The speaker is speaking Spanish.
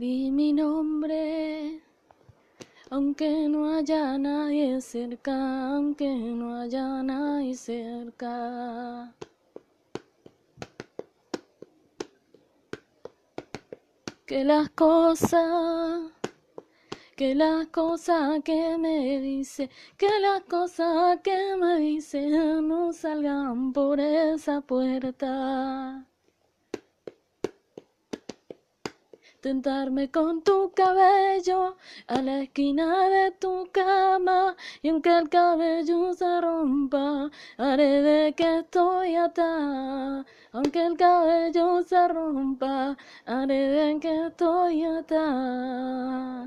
Di mi nombre, aunque no haya nadie cerca, aunque no haya nadie cerca. Que las cosas, que las cosas que me dice, que las cosas que me dice no salgan por esa puerta. Tentarme con tu cabello a la esquina de tu cama y aunque el cabello se rompa haré de que estoy atada. Aunque el cabello se rompa haré de que estoy atada